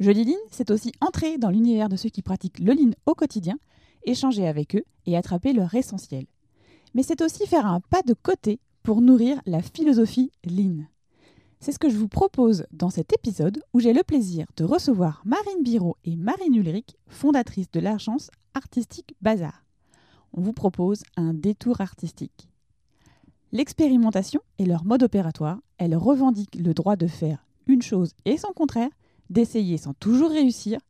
Jeudi Lean, c'est aussi entrer dans l'univers de ceux qui pratiquent le Lean au quotidien, échanger avec eux et attraper leur essentiel. Mais c'est aussi faire un pas de côté pour nourrir la philosophie Lean. C'est ce que je vous propose dans cet épisode où j'ai le plaisir de recevoir Marine Biro et Marine Ulrich, fondatrices de l'agence artistique Bazar. On vous propose un détour artistique. L'expérimentation est leur mode opératoire. Elles revendiquent le droit de faire une chose et son contraire, d'essayer sans toujours réussir,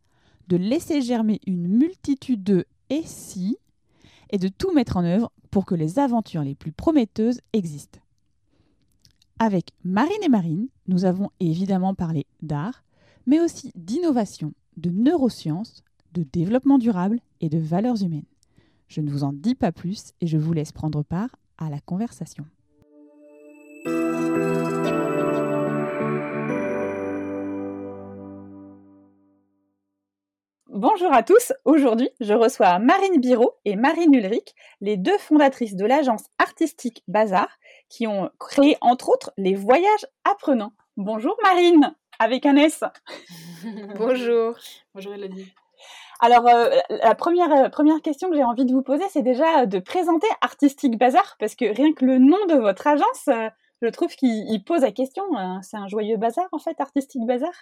de laisser germer une multitude de et si, et de tout mettre en œuvre pour que les aventures les plus prometteuses existent. Avec Marine et Marine, nous avons évidemment parlé d'art, mais aussi d'innovation, de neurosciences, de développement durable et de valeurs humaines. Je ne vous en dis pas plus et je vous laisse prendre part à la conversation. Bonjour à tous. Aujourd'hui, je reçois Marine Biro et Marine Ulrich, les deux fondatrices de l'agence artistique Bazar, qui ont créé entre autres les voyages apprenants. Bonjour Marine, avec un S. Bonjour. Bonjour Elodie. Alors, euh, la première, euh, première question que j'ai envie de vous poser, c'est déjà de présenter Artistique Bazar, parce que rien que le nom de votre agence, euh, je trouve qu'il pose la question. c'est un joyeux bazar, en fait, Artistique Bazar?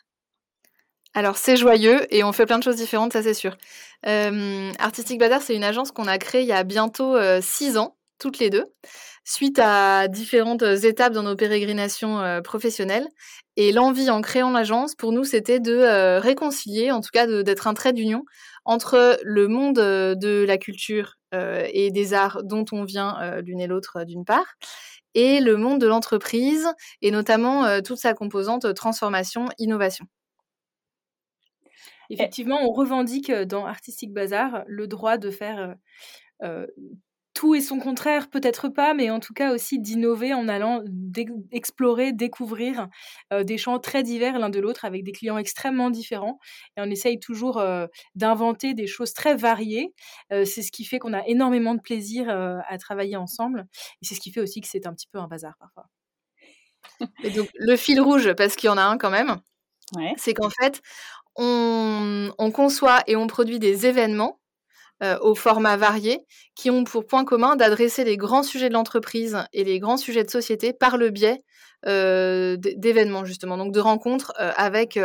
Alors c'est joyeux et on fait plein de choses différentes, ça c'est sûr. Artistique Bazar, c'est une agence qu'on a créée il y a bientôt six ans, toutes les deux suite à différentes étapes dans nos pérégrinations professionnelles. Et l'envie en créant l'agence, pour nous, c'était de réconcilier, en tout cas d'être un trait d'union entre le monde de la culture et des arts dont on vient l'une et l'autre d'une part, et le monde de l'entreprise, et notamment toute sa composante transformation, innovation. Effectivement, on revendique dans Artistic Bazar le droit de faire tout et son contraire, peut-être pas, mais en tout cas aussi d'innover en allant explorer, découvrir euh, des champs très divers l'un de l'autre avec des clients extrêmement différents. Et on essaye toujours euh, d'inventer des choses très variées. Euh, c'est ce qui fait qu'on a énormément de plaisir à travailler ensemble. Et c'est ce qui fait aussi que c'est un petit peu un bazar parfois. Et donc, le fil rouge, parce qu'il y en a un quand même, c'est qu'en fait, on, on conçoit et on produit des événements euh, aux formats variés, qui ont pour point commun d'adresser les grands sujets de l'entreprise et les grands sujets de société par le biais d'événements justement, donc de rencontres euh, avec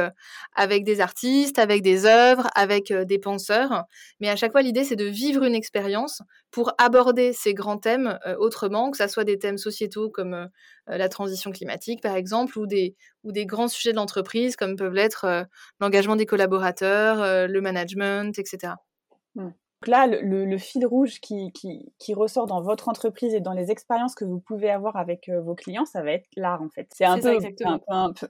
avec des artistes, avec des œuvres, avec des penseurs. Mais à chaque fois, l'idée c'est de vivre une expérience pour aborder ces grands thèmes autrement, que ça soit des thèmes sociétaux comme la transition climatique par exemple, ou des ou des grands sujets de l'entreprise comme peuvent l'être l'engagement des collaborateurs, le management, etc là, le, fil rouge qui, ressort dans votre entreprise et dans les expériences que vous pouvez avoir avec euh, vos clients, ça va être l'art en fait. C'est un, peu,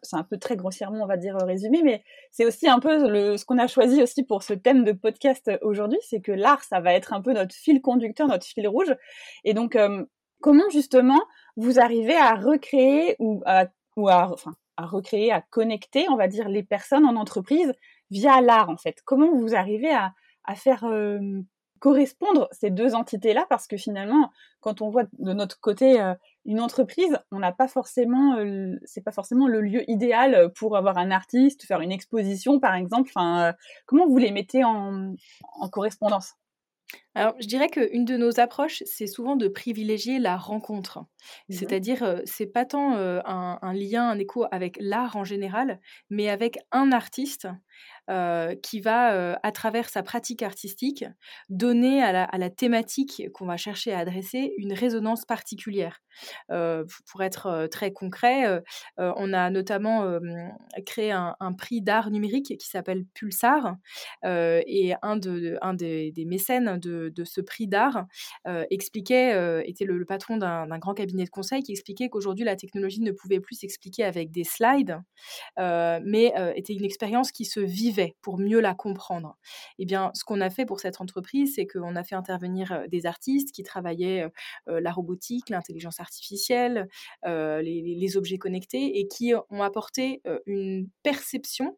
c'est un peu très grossièrement, on va dire, résumé, mais c'est aussi un peu le, ce qu'on a choisi aussi pour ce thème de podcast aujourd'hui, c'est que l'art, ça va être un peu notre fil conducteur, notre fil rouge. Et donc, euh, comment justement vous arrivez à recréer ou à, ou à, enfin, à recréer, à connecter, on va dire, les personnes en entreprise via l'art en fait? Comment vous arrivez à à faire correspondre ces deux entités-là parce que finalement, quand on voit de notre côté une entreprise, on n'a pas forcément, c'est pas forcément le lieu idéal pour avoir un artiste, faire une exposition par exemple. Enfin, comment vous les mettez en, en correspondance? Alors, je dirais qu'une de nos approches, c'est souvent de privilégier la rencontre. Mmh C'est-à-dire, c'est pas tant un, un, lien, un écho avec l'art en général, mais avec un artiste euh, qui va, euh, à travers sa pratique artistique, donner à la, thématique qu'on va chercher à adresser une résonance particulière. Euh, pour être très concret, on a notamment créé un, prix d'art numérique qui s'appelle Pulsar, et un, de, un des, mécènes de, ce prix d'art expliquait, était le, patron d'un grand cabinet de conseil qui expliquait qu'aujourd'hui la technologie ne pouvait plus s'expliquer avec des slides, mais était une expérience qui se vivait pour mieux la comprendre. Eh bien, ce qu'on a fait pour cette entreprise, c'est qu'on a fait intervenir des artistes qui travaillaient la robotique, l'intelligence artificielle, les, les, objets connectés et qui ont apporté une perception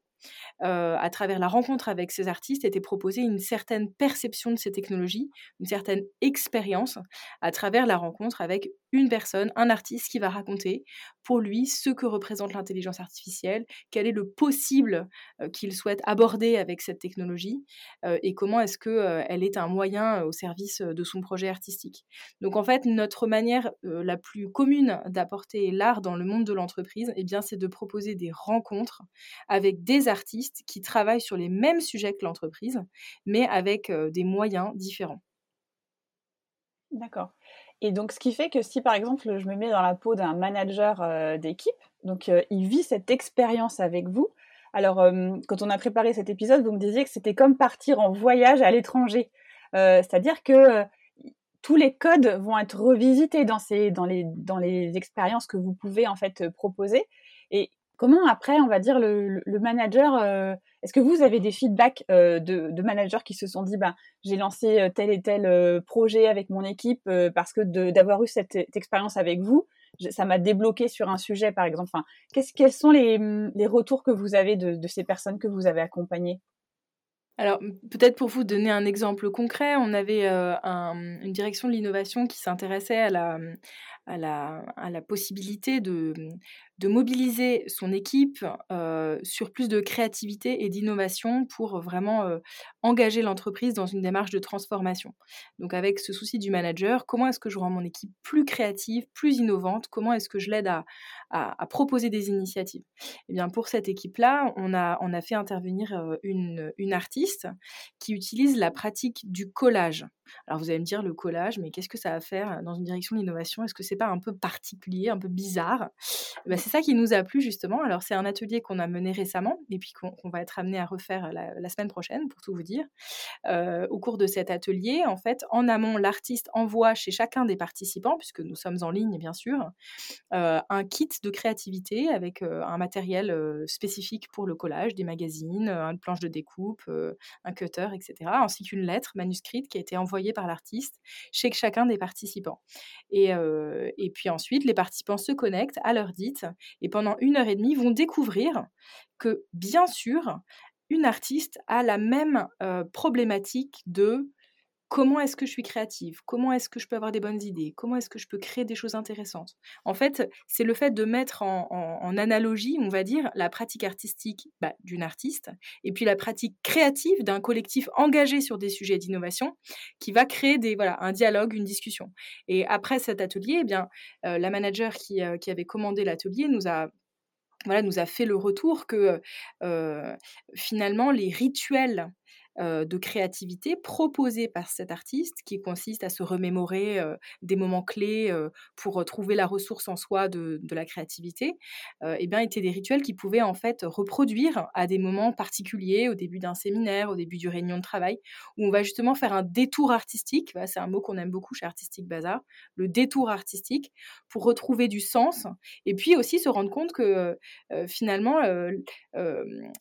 à travers la rencontre avec ces artistes, était proposée une certaine perception de ces technologies, une certaine expérience à travers la rencontre avec une personne, un artiste qui va raconter pour lui ce que représente l'intelligence artificielle, quel est le possible qu'il souhaite aborder avec cette technologie et comment est-ce qu'elle est un moyen au service de son projet artistique. Donc en fait, notre manière la plus commune d'apporter l'art dans le monde de l'entreprise, eh c'est de proposer des rencontres avec des artistes qui travaillent sur les mêmes sujets que l'entreprise, mais avec des moyens différents. D'accord. Et donc, ce qui fait que si, par exemple, je me mets dans la peau d'un manager d'équipe, donc il vit cette expérience avec vous. Alors, quand on a préparé cet épisode, vous me disiez que c'était comme partir en voyage à l'étranger. C'est-à-dire que tous les codes vont être revisités dans, ces, dans, les, dans les expériences que vous pouvez en fait proposer. Et comment après, on va dire, le, le manager est-ce que vous avez des feedbacks euh, de, managers qui se sont dit, bah, j'ai lancé euh, tel et tel euh, projet avec mon équipe parce que d'avoir eu cette, expérience avec vous, ça m'a débloqué sur un sujet, par exemple. Enfin, quels sont les, retours que vous avez de, ces personnes que vous avez accompagnées? Alors, peut-être pour vous donner un exemple concret, on avait une direction de l'innovation qui s'intéressait à la, à la, possibilité de, de mobiliser son équipe sur plus de créativité et d'innovation pour vraiment engager l'entreprise dans une démarche de transformation. Donc avec ce souci du manager, comment est-ce que je rends mon équipe plus créative, plus innovante? Comment est-ce que je l'aide à, proposer des initiatives? Eh bien pour cette équipe-là, on a, fait intervenir une, une artiste qui utilise la pratique du collage. Alors vous allez me dire le collage, mais qu'est-ce que ça va faire dans une direction de l'innovation? Est-ce que c'est pas un peu particulier, un peu bizarre? Eh ben, C'est ça qui nous a plu justement. Alors c'est un atelier qu'on a mené récemment et puis qu'on va être amené à refaire la, semaine prochaine pour tout vous dire. Euh, au cours de cet atelier, en fait, en amont, l'artiste envoie chez chacun des participants, puisque nous sommes en ligne bien sûr, euh, un kit de créativité avec euh, un matériel spécifique pour le collage, des magazines, une planche de découpe, un cutter, etc., ainsi qu'une lettre manuscrite qui a été envoyée par l'artiste chez chacun des participants. Et, et puis ensuite, les participants se connectent à leur dite et pendant une heure et demie vont découvrir que, bien sûr, une artiste a la même problématique de comment est-ce que je suis créative? Comment est-ce que je peux avoir des bonnes idées? Comment est-ce que je peux créer des choses intéressantes? En fait, c'est le fait de mettre en, analogie, on va dire, la pratique artistique bah, d'une artiste et puis la pratique créative d'un collectif engagé sur des sujets d'innovation qui va créer des, voilà, un dialogue, une discussion. Et après cet atelier, eh bien, euh, la manager qui, euh, qui avait commandé l'atelier nous a voilà, nous a fait le retour que euh, finalement les rituels euh, de créativité proposée par cet artiste, qui consiste à se remémorer euh, des moments clés euh, pour trouver la ressource en soi de, la créativité, eh bien, étaient des rituels qui pouvaient en fait reproduire à des moments particuliers, au début d'un séminaire, au début d'une réunion de travail, où on va justement faire un détour artistique. c'est un mot qu'on aime beaucoup chez Artistique Bazar, le détour artistique, pour retrouver du sens, et puis aussi se rendre compte que finalement,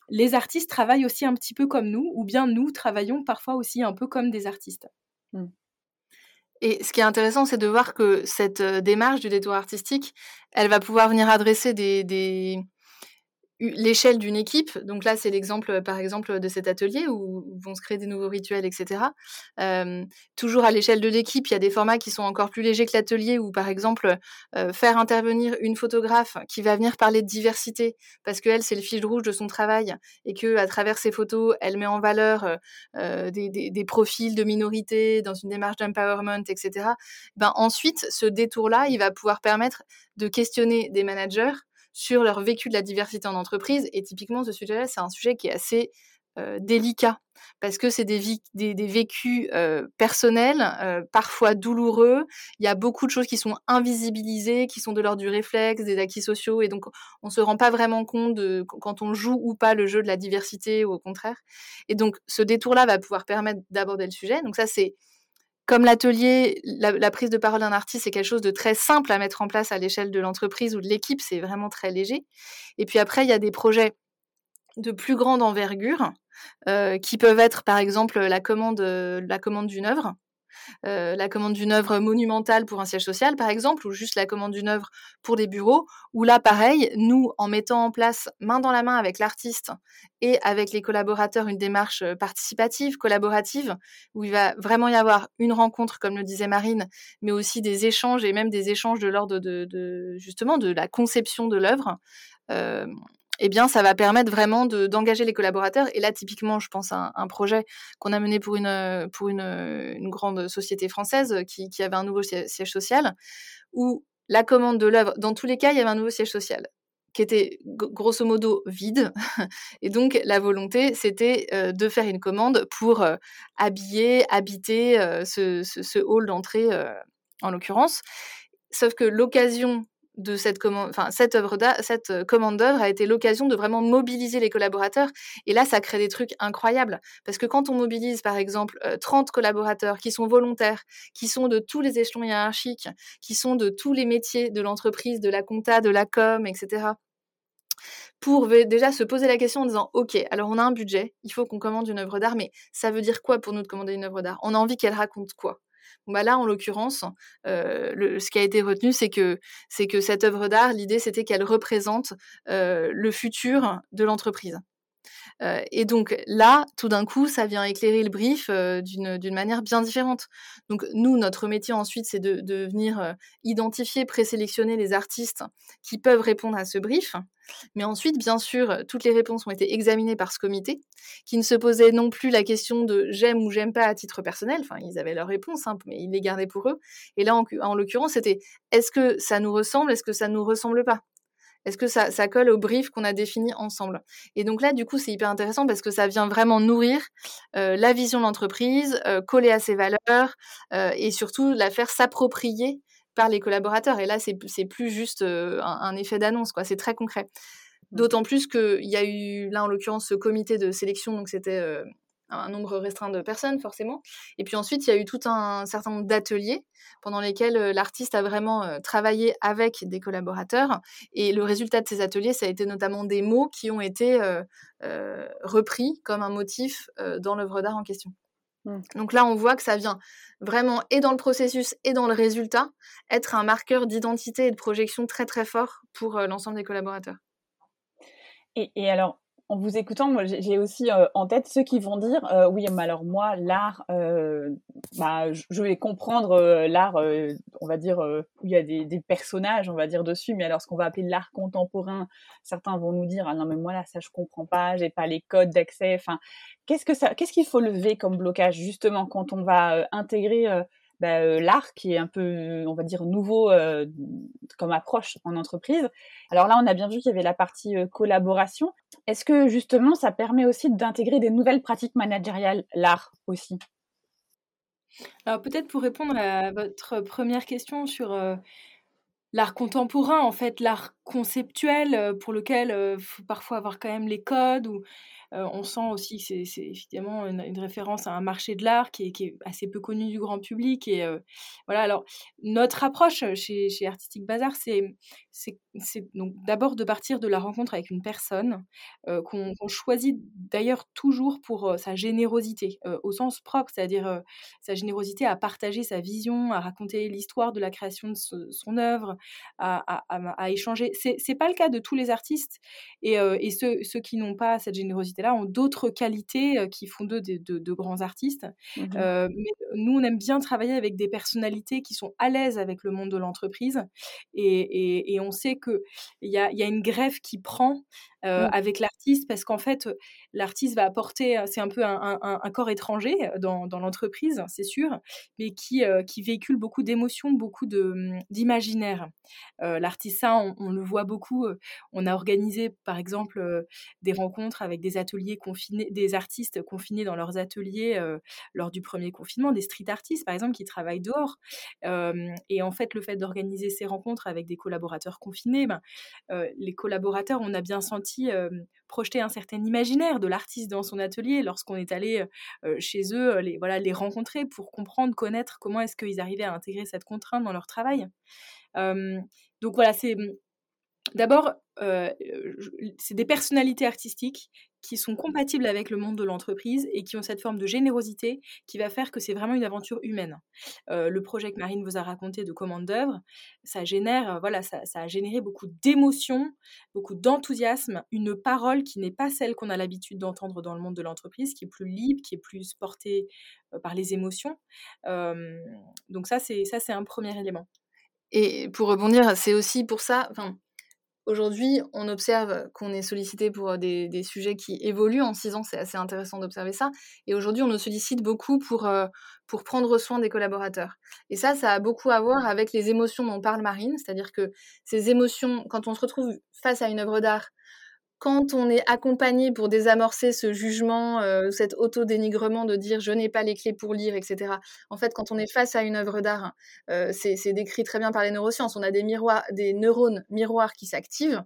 les artistes travaillent aussi un petit peu comme nous, ou bien nous travaillons parfois aussi un peu comme des artistes. Mmh. Et ce qui est intéressant, c'est de voir que cette démarche du détour artistique, elle va pouvoir venir adresser des, l'échelle d'une équipe. Donc là, c'est l'exemple, par exemple, de cet atelier où vont se créer des nouveaux rituels, etc. toujours à l'échelle de l'équipe, il y a des formats qui sont encore plus légers que l'atelier, où par exemple, faire intervenir une photographe qui va venir parler de diversité, parce qu'elle, c'est le fil rouge de son travail, et que à travers ses photos, elle met en valeur des, des, profils de minorités dans une démarche d'empowerment, etc. Ben ensuite, ce détour-là, il va pouvoir permettre de questionner des managers sur leur vécu de la diversité en entreprise. Et typiquement, ce sujet-là, c'est un sujet qui est assez délicat parce que c'est des, vécus personnels, parfois douloureux. Il y a beaucoup de choses qui sont invisibilisées, qui sont de l'ordre du réflexe, des acquis sociaux, et donc on ne se rend pas vraiment compte de quand on joue ou pas le jeu de la diversité ou au contraire. Et donc ce détour-là va pouvoir permettre d'aborder le sujet. Donc ça, c'est comme l'atelier, la, prise de parole d'un artiste, c'est quelque chose de très simple à mettre en place à l'échelle de l'entreprise ou de l'équipe, c'est vraiment très léger. Et puis après, il y a des projets de plus grande envergure qui peuvent être par exemple la commande, la commande d'une œuvre. Euh, la commande d'une œuvre monumentale pour un siège social, par exemple, ou juste la commande d'une œuvre pour des bureaux, où là, pareil, nous, en mettant en place main dans la main avec l'artiste et avec les collaborateurs une démarche euh, participative, collaborative, où il va vraiment y avoir une rencontre, comme le disait Marine, mais aussi des échanges et même des échanges de l'ordre de, justement de la conception de l'œuvre. Euh, eh bien, ça va permettre vraiment d'engager les collaborateurs. Et là, typiquement, je pense à un, projet qu'on a mené pour une, une, une grande société française qui, qui, avait un nouveau siège social, où la commande de l'œuvre, dans tous les cas, il y avait un nouveau siège social qui était grosso modo vide. Et donc, la volonté, c'était euh, de faire une commande pour euh, habiller, habiter euh, ce, hall d'entrée, en l'occurrence. Sauf que l'occasion de cette commande, enfin cette œuvre cette euh, commande d'œuvre a été l'occasion de vraiment mobiliser les collaborateurs. Et là, ça crée des trucs incroyables. Parce que quand on mobilise, par exemple, 30 euh, collaborateurs qui sont volontaires, qui sont de tous les échelons hiérarchiques, qui sont de tous les métiers de l'entreprise, de la compta, de la com, etc pour déjà se poser la question en disant ok alors on a un budget il faut qu'on commande une œuvre d'art mais ça veut dire quoi pour nous de commander une œuvre d'art? On a envie qu'elle raconte quoi? Bah là, en l'occurrence, ce qui a été retenu, c'est que, c'est que cette œuvre d'art, l'idée, c'était qu'elle représente le futur de l'entreprise. Et donc là, tout d'un coup, ça vient éclairer le brief d'une manière bien différente. Donc nous, notre métier ensuite, c'est de, venir identifier, présélectionner les artistes qui peuvent répondre à ce brief. Mais ensuite, bien sûr, toutes les réponses ont été examinées par ce comité, qui ne se posait non plus la question de j'aime ou j'aime pas à titre personnel. Enfin, ils avaient leurs réponses, hein, mais ils les gardaient pour eux. Et là, en, en l'occurrence, c'était est-ce que ça nous ressemble, est-ce que ça nous ressemble pas? Est-ce que ça, colle au brief qu'on a défini ensemble? Et donc là, du coup, c'est hyper intéressant parce que ça vient vraiment nourrir euh, la vision de l'entreprise, euh, coller à ses valeurs euh, et surtout la faire s'approprier par les collaborateurs. Et là, c'est plus juste un, un, effet d'annonce, quoi. C'est très concret. Mmh. D'autant plus qu'il y a eu, là, en l'occurrence, ce comité de sélection, donc c'était un nombre restreint de personnes forcément. Et puis ensuite, il y a eu tout un certain nombre d'ateliers pendant lesquels euh, l'artiste a vraiment euh, travaillé avec des collaborateurs. Et le résultat de ces ateliers, ça a été notamment des mots qui ont été euh, repris comme un motif dans l'œuvre d'art en question. Mmh. Donc là, on voit que ça vient vraiment et dans le processus et dans le résultat être un marqueur d'identité et de projection très très fort pour l'ensemble des collaborateurs. Et, et alors, en vous écoutant, moi, j'ai aussi euh, en tête ceux qui vont dire euh, oui, mais alors moi, l'art, euh, bah, je vais comprendre l'art, on va dire où il y a des, personnages, on va dire dessus, mais alors ce qu'on va appeler l'art contemporain, certains vont nous dire ah non mais moi là ça je comprends pas, j'ai pas les codes d'accès. Enfin, qu'est-ce que ça, qu'est-ce qu'il faut lever comme blocage justement quand on va intégrer bah, euh, l'art qui est un peu, on va dire, nouveau euh, comme approche en entreprise. Alors là, on a bien vu qu'il y avait la partie euh, collaboration. Est-ce que justement, ça permet aussi d'intégrer des nouvelles pratiques managériales, l'art aussi? Alors peut-être pour répondre à votre première question sur l'art contemporain, en fait, l'art conceptuel pour lequel il faut parfois avoir quand même les codes ou euh, on sent aussi que c'est évidemment une, référence à un marché de l'art qui, est, assez peu connu du grand public. Et euh, voilà, alors notre approche chez, chez Artistic Bazar, c'est donc d'abord de partir de la rencontre avec une personne euh, qu'on choisit d'ailleurs toujours pour sa générosité, au sens propre, c'est-à-dire sa générosité à partager sa vision, à raconter l'histoire de la création de son œuvre, à, échanger. C'est pas le cas de tous les artistes et, et ceux, ceux qui n'ont pas cette générosité là ont d'autres qualités qui font d'eux de, grands artistes. Mmh mais nous, on aime bien travailler avec des personnalités qui sont à l'aise avec le monde de l'entreprise. Et, on sait qu'il y a, y a une greffe qui prend mmh. avec l'artiste parce qu'en fait, l'artiste va apporter, c'est un peu un, corps étranger dans, l'entreprise, c'est sûr, mais qui, qui véhicule beaucoup d'émotions, beaucoup mmh, d'imaginaire. l'artiste, ça, on, le voit beaucoup. On a organisé, par exemple, des rencontres avec des ateliers confinés, des artistes confinés dans leurs ateliers lors du premier confinement, des street artistes, par exemple, qui travaillent dehors. et en fait, le fait d'organiser ces rencontres avec des collaborateurs confinés, ben, les collaborateurs, on a bien senti projeter un certain imaginaire de l'artiste dans son atelier lorsqu'on est allé chez eux, les, voilà, les rencontrer pour comprendre, connaître comment est-ce qu'ils arrivaient à intégrer cette contrainte dans leur travail. donc voilà, c'est mmh, D'abord, c'est des personnalités artistiques qui sont compatibles avec le monde de l'entreprise et qui ont cette forme de générosité qui va faire que c'est vraiment une aventure humaine. le projet que Marine vous a raconté de commande d'œuvre, ça génère, voilà, ça, a généré beaucoup d'émotions, beaucoup d'enthousiasme, une parole qui n'est pas celle qu'on a l'habitude d'entendre dans le monde de l'entreprise, qui est plus libre, qui est plus portée par les émotions. donc ça, c'est ça, c'est un premier élément. Et pour rebondir, c'est aussi pour ça, enfin, Aujourd'hui, on observe qu'on est sollicité pour des, sujets qui évoluent en six ans. C'est assez intéressant d'observer ça. Et aujourd'hui, on nous sollicite beaucoup pour, pour prendre soin des collaborateurs. Et ça, ça a beaucoup à voir avec les émotions dont parle Marine. C'est-à-dire que ces émotions, quand on se retrouve face à une œuvre d'art, quand on est accompagné pour désamorcer ce jugement, euh, cet auto-dénigrement de dire je n'ai pas les clés pour lire, etc. En fait, quand on est face à une œuvre d'art, euh, c'est décrit très bien par les neurosciences. On a des, miroirs, des neurones miroirs qui s'activent,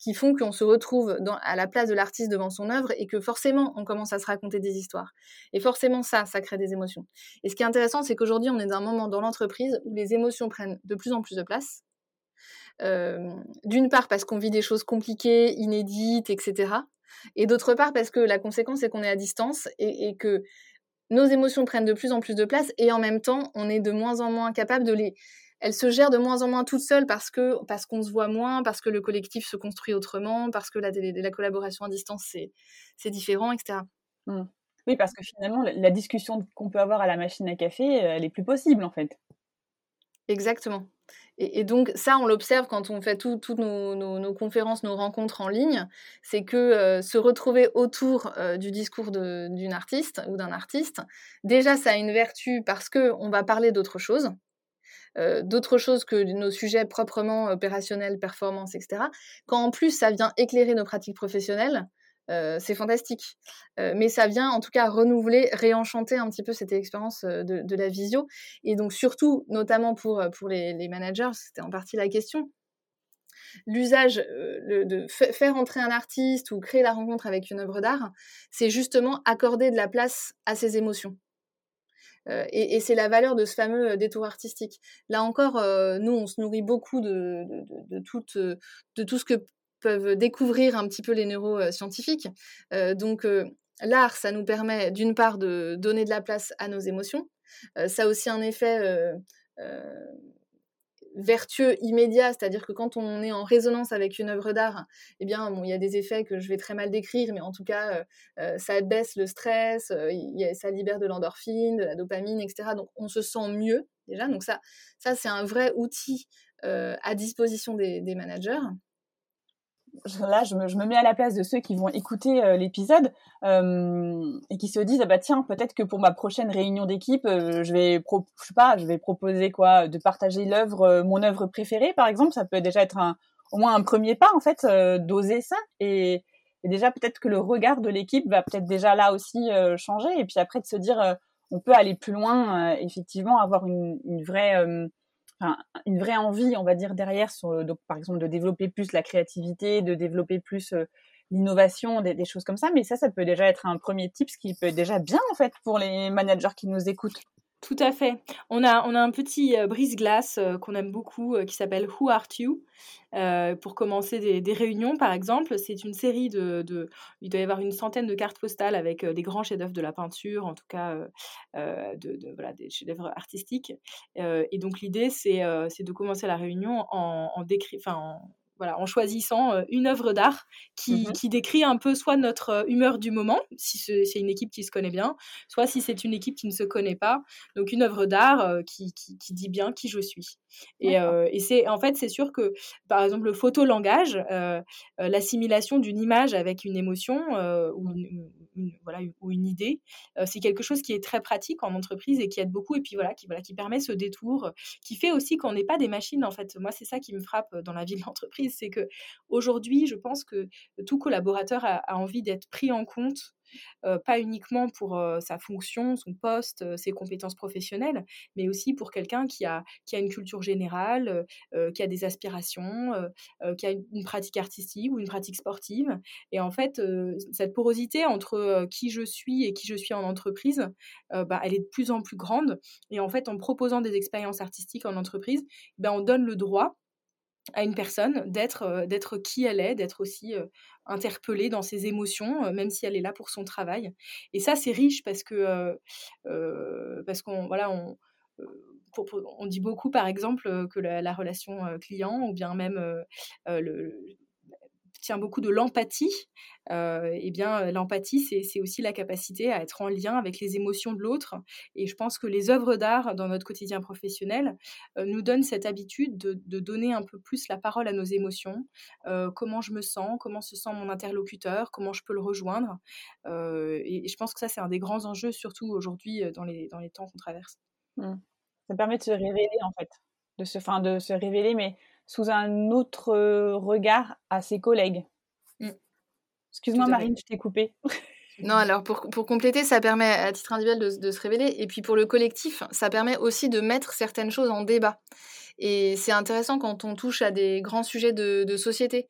qui font qu'on se retrouve à la place de l'artiste devant son œuvre et que forcément on commence à se raconter des histoires. Et forcément ça, ça crée des émotions. Et ce qui est intéressant, c'est qu'aujourd'hui on est dans un moment dans l'entreprise où les émotions prennent de plus en plus de place d'une part parce qu'on vit des choses compliquées, inédites, etc. Et d'autre part parce que la conséquence c'est qu'on est à distance et, que nos émotions prennent de plus en plus de place et en même temps on est de moins en moins capable de les elles se gèrent de moins en moins toutes seules parce que parce qu'on se voit moins, parce que le collectif se construit autrement, parce que la, la collaboration à distance c'est différent, etc. Mmh. Oui, parce que finalement la discussion qu'on peut avoir à la machine à café, elle est plus possible en fait. Exactement. Et, donc ça, on l'observe quand on fait toutes nos, conférences, nos rencontres en ligne, c'est que euh, se retrouver autour euh, du discours d'une artiste ou d'un artiste, déjà ça a une vertu parce qu'on va parler d'autre chose, euh, d'autres choses que nos sujets proprement opérationnels, performance, etc. Quand en plus ça vient éclairer nos pratiques professionnelles, c'est fantastique. mais ça vient en tout cas renouveler, réenchanter un petit peu cette expérience de, la visio. Et donc surtout, notamment pour, pour les, managers, c'était en partie la question, l'usage de faire entrer un artiste ou créer la rencontre avec une œuvre d'art, c'est justement accorder de la place à ses émotions. et, c'est la valeur de ce fameux détour artistique. Là encore, nous, on se nourrit beaucoup de, de, de tout ce que peuvent découvrir un petit peu les neuroscientifiques. Euh, donc euh, l'art, ça nous permet d'une part de donner de la place à nos émotions. Euh, ça a aussi un effet vertueux immédiat, c'est-à-dire que quand on est en résonance avec une œuvre d'art, eh bien, il y a des effets que je vais très mal décrire, mais en tout cas, ça baisse le stress, ça libère de l'endorphine, de la dopamine, etc. Donc, on se sent mieux déjà. Donc ça, ça c'est un vrai outil à disposition des managers là, je me, mets à la place de ceux qui vont écouter euh, l'épisode euh, et qui se disent ah bah tiens peut-être que pour ma prochaine réunion d'équipe, euh, je vais je sais pas, je vais proposer quoi, de partager l'œuvre, mon œuvre préférée par exemple. Ça peut déjà être un, au moins un premier pas en fait, d'oser ça et, déjà peut-être que le regard de l'équipe va peut-être déjà là aussi changer et puis après de se dire on peut aller plus loin, effectivement avoir une, une vraie une vraie envie, on va dire, derrière, sur, donc, par exemple, de développer plus la créativité, de développer plus euh, l'innovation, des, choses comme ça. Mais ça, ça peut déjà être un premier tip, ce qui peut être déjà bien, en fait, pour les managers qui nous écoutent. Tout à fait. On a, on a un petit euh, brise-glace euh, qu'on aime beaucoup qui s'appelle Who Art You? Pour commencer des, réunions, par exemple. C'est une série de, de, Il doit y avoir une centaine de cartes postales avec des grands chefs-d'œuvre de la peinture, en tout cas de, voilà, des chefs-d'œuvre artistiques. et donc, l'idée, c'est de commencer la réunion en, en, voilà, en choisissant une œuvre d'art qui, mmh qui, décrit un peu soit notre humeur du moment, si c'est une équipe qui se connaît bien, soit si c'est une équipe qui ne se connaît pas. Donc une œuvre d'art qui, qui, qui, dit bien qui je suis. Et, et c'est en fait c'est sûr que par exemple le photolangage, l'assimilation d'une image avec une émotion ou une, voilà, ou une idée, c'est quelque chose qui est très pratique en entreprise et qui aide beaucoup et puis voilà qui voilà qui permet ce détour, qui fait aussi qu'on n'est pas des machines en fait. Moi c'est ça qui me frappe dans la vie de l'entreprise c'est que aujourd'hui, je pense que tout collaborateur a, envie d'être pris en compte pas uniquement pour sa fonction, son poste, ses compétences professionnelles, mais aussi pour quelqu'un qui a, qui a une culture générale, qui a des aspirations, qui a une pratique artistique ou une pratique sportive. Et en fait, cette porosité entre qui je suis et qui je suis en entreprise, bah, elle est de plus en plus grande. Et en fait, en proposant des expériences artistiques en entreprise, ben, on donne le droit à une personne d'être d'être qui elle est, d'être aussi interpellée dans ses émotions, même si elle est là pour son travail. Et ça, c'est riche parce que parce qu'on voilà on on dit beaucoup, par exemple, que la, relation client ou bien même le, tient beaucoup de l'empathie. Euh, eh bien, l'empathie, c'est aussi la capacité à être en lien avec les émotions de l'autre. Et je pense que les œuvres d'art dans notre quotidien professionnel nous donnent cette habitude de, donner un peu plus la parole à nos émotions, comment je me sens, comment se sent mon interlocuteur, comment je peux le rejoindre. Et, je pense que ça, c'est un des grands enjeux, surtout aujourd'hui dans les, dans les temps qu'on traverse. Mmh. Ça permet de se révéler, en fait, de se, fin, de se révéler, mais sous un autre regard à ses collègues. Mmh. Excuse-moi, Marine, je t'ai coupé. Non, alors pour, pour, compléter, ça permet à titre individuel de, de, se révéler. Et puis pour le collectif, ça permet aussi de mettre certaines choses en débat. Et c'est intéressant quand on touche à des grands sujets de, de société,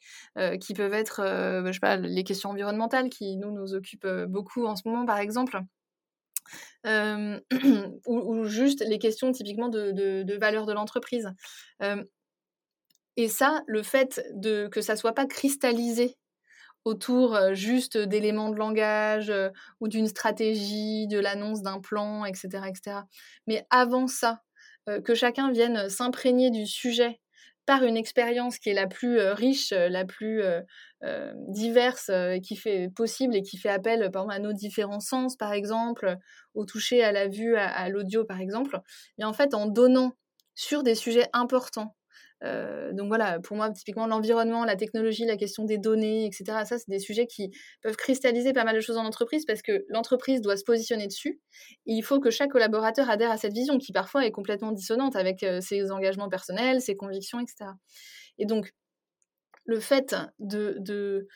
qui peuvent être, je sais pas, les questions environnementales qui nous, nous occupent beaucoup en ce moment, par exemple. Euh, ou, juste les questions typiquement de, de, de valeur de l'entreprise. Euh, et ça, le fait de, que ça soit pas cristallisé autour juste d'éléments de langage ou d'une stratégie, de l'annonce d'un plan, etc.. Mais avant ça, que chacun vienne s'imprégner du sujet par une expérience qui est la plus riche, la plus diverse, qui fait possible et qui fait appel par à nos différents sens, par exemple, au toucher, à la vue, à, l'audio, par exemple. Et en fait, en donnant sur des sujets importants, euh, donc voilà, pour moi, typiquement, l'environnement, la technologie, la question des données, etc., ça, c'est des sujets qui peuvent cristalliser pas mal de choses en entreprise parce que l'entreprise doit se positionner dessus. Il faut que chaque collaborateur adhère à cette vision qui parfois est complètement dissonante avec euh, ses engagements personnels, ses convictions, etc. Et donc, le fait de, de,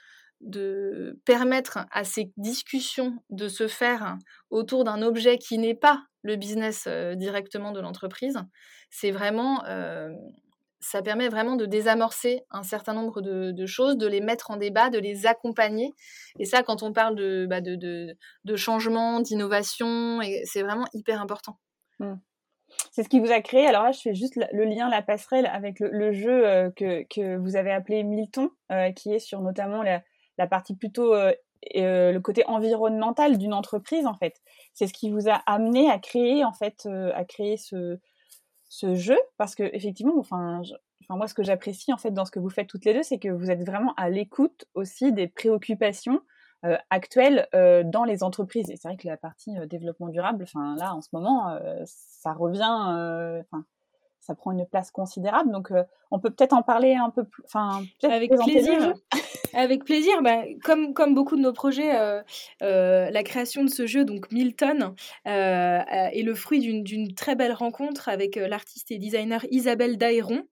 de permettre à ces discussions de se faire autour d'un objet qui n'est pas le business euh, directement de l'entreprise, c'est vraiment ça permet vraiment de désamorcer un certain nombre de, choses, de les mettre en débat, de les accompagner. Et ça, quand on parle de, bah, de, changement, d'innovation, c'est vraiment hyper important. Mmh. C'est ce qui vous a créé. Alors là, je fais juste le lien, la passerelle avec le, jeu euh, que, que, vous avez appelé Milton, euh, qui est sur notamment la, la partie plutôt euh, le côté environnemental d'une entreprise en fait. C'est ce qui vous a amené à créer en fait, à créer ce, ce jeu parce que effectivement, enfin, moi ce que j'apprécie en fait dans ce que vous faites toutes les deux, c'est que vous êtes vraiment à l'écoute aussi des préoccupations euh, actuelles euh, dans les entreprises. Et c'est vrai que la partie euh, développement durable, enfin là en ce moment, ça revient, ça prend une place considérable. Donc, on peut peut-être en parler un peu plus. Enfin, avec plaisir. avec plaisir. Bah, comme, comme beaucoup de nos projets, la création de ce jeu, donc Milton, est le fruit d'une très belle rencontre avec l'artiste et designer Isabelle Daéron.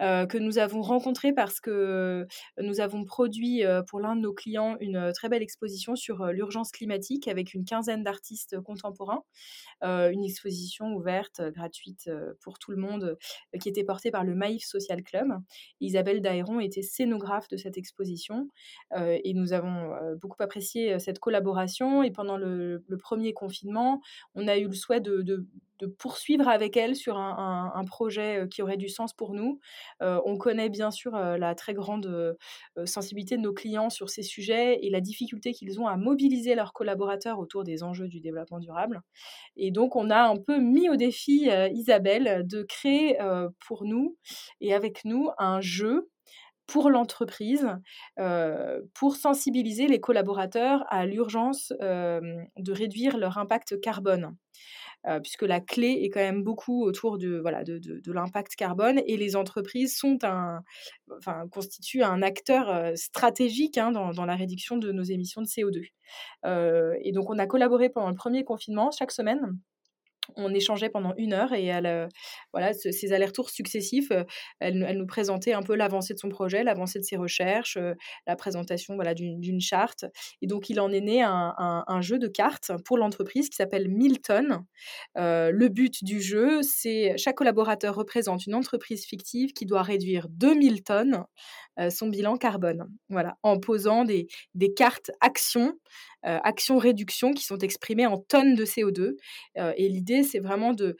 Euh, que nous avons rencontré parce que nous avons produit euh, pour l'un de nos clients une euh, très belle exposition sur l'urgence climatique avec une quinzaine d'artistes contemporains. une exposition ouverte, gratuite pour tout le monde, qui était portée par le Maïf Social Club. Isabelle Daéron était scénographe de cette exposition et nous avons beaucoup apprécié cette collaboration. Et pendant le, premier confinement, on a eu le souhait de poursuivre avec elle sur un, projet qui aurait du sens pour nous. on connaît bien sûr la très grande sensibilité de nos clients sur ces sujets et la difficulté qu'ils ont à mobiliser leurs collaborateurs autour des enjeux du développement durable. Et donc, on a un peu mis au défi Isabelle de créer pour nous et avec nous un jeu pour l'entreprise, pour sensibiliser les collaborateurs à l'urgence de réduire leur impact carbone. Euh, puisque la clé est quand même beaucoup autour de, voilà, de, de, l'impact carbone et les entreprises sont un, enfin, constituent un acteur euh, stratégique hein, dans, dans, la réduction de nos émissions de CO2. Euh, et donc, on a collaboré pendant le premier confinement chaque semaine on échangeait pendant une heure et elle, euh, voilà, ces allers-retours successifs, euh, elle, nous présentait un peu l'avancée de son projet, l'avancée de ses recherches, euh, la présentation voilà, d'une charte. Et donc, il en est né un, jeu de cartes pour l'entreprise qui s'appelle Milton. le but du jeu, c'est chaque collaborateur représente une entreprise fictive qui doit réduire 2000 tonnes son bilan carbone. Voilà, en posant des cartes actions actions réduction qui sont exprimées en tonnes de CO2. et l'idée, c'est vraiment de,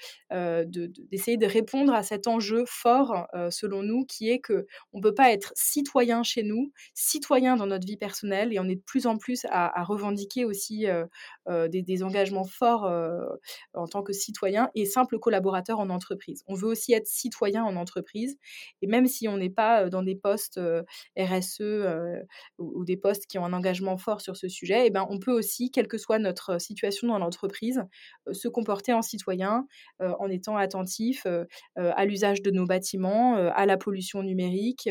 d'essayer de, répondre à cet enjeu fort, selon nous, qui est que on ne peut pas être citoyen chez nous, citoyen dans notre vie personnelle, et on est de plus en plus à, revendiquer aussi des, des, engagements forts en tant que citoyen et simple collaborateur en entreprise. On veut aussi être citoyen en entreprise, et même si on n'est pas dans des postes RSE ou, des postes qui ont un engagement fort sur ce sujet, et eh ben, on peut aussi, quelle que soit notre situation dans l'entreprise, se comporter en citoyen en étant attentif à l'usage de nos bâtiments, à la pollution numérique,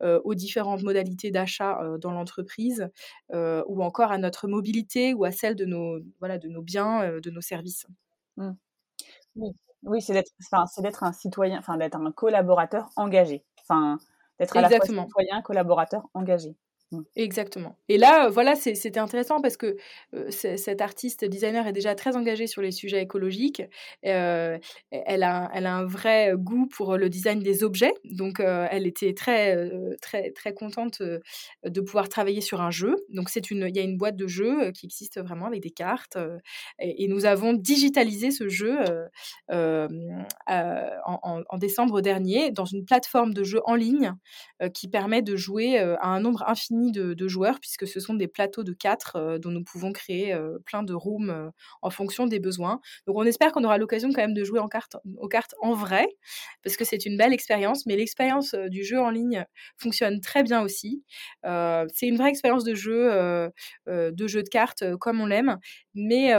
aux différentes modalités d'achat dans l'entreprise, ou encore à notre mobilité ou à celle de nos, voilà, de nos biens, de nos services. Mmh. Oui, c'est d'être, c'est d'être un citoyen, enfin d'être un collaborateur engagé. Enfin, d'être à la fois citoyen, collaborateur engagé. Mmh. Exactement. Et là, voilà, c'était intéressant parce que cet artiste designer est déjà très engagé sur les sujets écologiques. elle, a, elle a un vrai goût pour le design des objets. Donc, elle était très, très, très contente de pouvoir travailler sur un jeu. Donc, c'est une, il y a une boîte de jeux qui existe vraiment avec des cartes. Et, nous avons digitalisé ce jeu en, en, décembre dernier dans une plateforme de jeu en ligne qui permet de jouer à un nombre infini de, joueurs, puisque ce sont des plateaux de quatre euh, dont nous pouvons créer euh, plein de rooms euh, en fonction des besoins. Donc on espère qu'on aura l'occasion quand même de jouer en carte, aux cartes en vrai, parce que c'est une belle expérience, mais l'expérience du jeu en ligne fonctionne très bien aussi. c'est une vraie expérience de jeu, de jeu de cartes comme on l'aime, mais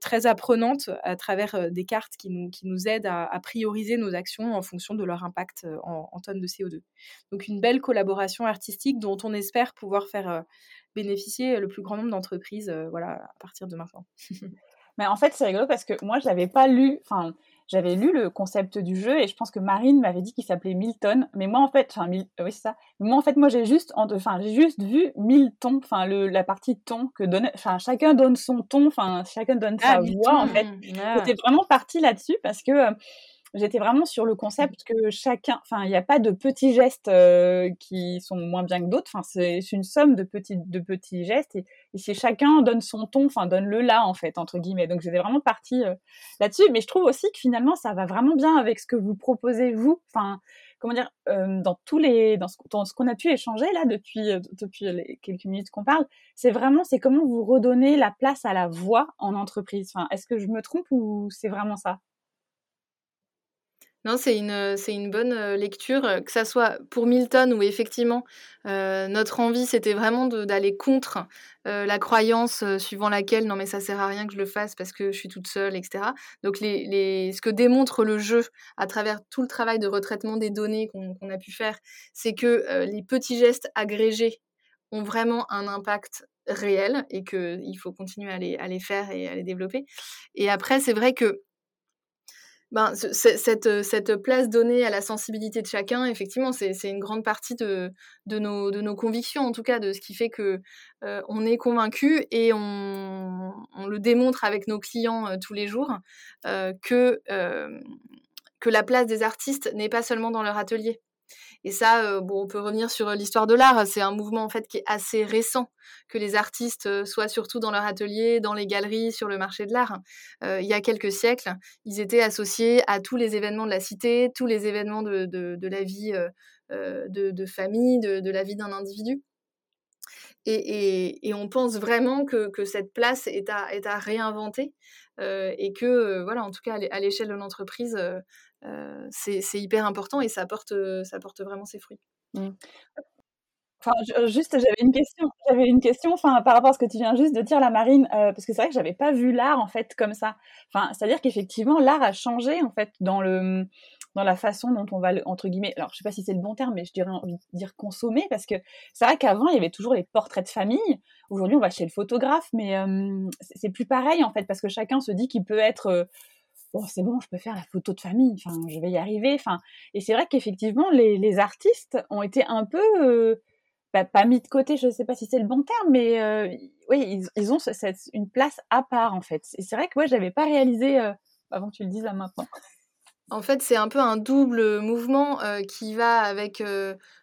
très apprenante à travers des cartes qui nous, qui nous aident à, prioriser nos actions en fonction de leur impact en, en tonnes de CO2. Donc une belle collaboration artistique dont on espère pouvoir faire bénéficier le plus grand nombre d'entreprises voilà, à partir de maintenant. Mais en fait, c'est rigolo parce que moi, je n'avais pas lu, enfin, j'avais lu le concept du jeu et je pense que Marine m'avait dit qu'il s'appelait Milton. Mais moi, en fait, enfin, oui, c'est ça. moi, en fait, moi, j'ai juste, enfin, j'ai juste vu mille tons, enfin, la partie ton que donne, enfin, chacun donne son ton, enfin, chacun donne sa ah, voix, en fait. J'étais vraiment partie là-dessus parce que, j'étais vraiment sur le concept que chacun, enfin, il n'y a pas de petits gestes euh, qui sont moins bien que d'autres. Enfin, c'est une somme de petits, de petits gestes. Et, si chacun donne son ton, enfin, donne le là, en fait, entre guillemets. Donc, j'étais vraiment partie euh, là-dessus. Mais je trouve aussi que finalement, ça va vraiment bien avec ce que vous proposez, vous. Enfin, comment dire, euh, dans tous les, dans ce, qu'on a pu échanger là depuis, depuis les quelques minutes qu'on parle, c'est vraiment, c'est comment vous redonnez la place à la voix en entreprise. Enfin, est-ce que je me trompe ou c'est vraiment ça? Non, c'est une, bonne lecture, que ça soit pour Milton où effectivement notre envie c'était vraiment d'aller contre la croyance suivant laquelle non mais ça sert à rien que je le fasse parce que je suis toute seule, etc. Donc ce que démontre le jeu à travers tout le travail de retraitement des données qu'on a pu faire, c'est que les petits gestes agrégés ont vraiment un impact réel et qu'il faut continuer à les, à les faire et à les développer. Et après, c'est vrai que ben, cette, cette, place donnée à la sensibilité de chacun, effectivement, c'est une grande partie de, nos, convictions, en tout cas, de ce qui fait que on est convaincu et on, le démontre avec nos clients tous les jours que la place des artistes n'est pas seulement dans leur atelier. Et ça, euh, bon, on peut revenir sur euh, l'histoire de l'art. C'est un mouvement en fait qui est assez récent, que les artistes euh, soient surtout dans leur atelier, dans les galeries, sur le marché de l'art. il y a quelques siècles, ils étaient associés à tous les événements de la cité, tous les événements de, la vie de, famille, de, la vie d'un individu. Et, on pense vraiment que, cette place est à, est à réinventer et que, voilà, en tout cas, à l'échelle de l'entreprise, c'est hyper important et ça porte, ça porte vraiment ses fruits. Mmh. Enfin, juste, j'avais une question. J'avais une question, enfin, par rapport à ce que tu viens juste de dire, la Marine, parce que c'est vrai que j'avais pas vu l'art en fait comme ça. Enfin, c'est-à-dire qu'effectivement, l'art a changé en fait dans le dans la façon dont on va entre guillemets. Alors, je sais pas si c'est le bon terme, mais je dirais dire consommer, parce que c'est vrai qu'avant il y avait toujours les portraits de famille. Aujourd'hui, on va chez le photographe, mais c'est plus pareil en fait, parce que chacun se dit qu'il peut être bon, c'est bon, je peux faire la photo de famille, enfin, je vais y arriver. Enfin, et c'est vrai qu'effectivement, les, artistes ont été un peu, euh, bah, pas mis de côté, je ne sais pas si c'est le bon terme, mais euh, oui, ils, ont une place à part, en fait. Et c'est vrai que moi, je n'avais pas réalisé euh, avant que tu le dises à maintenant. En fait, c'est un peu un double mouvement qui va avec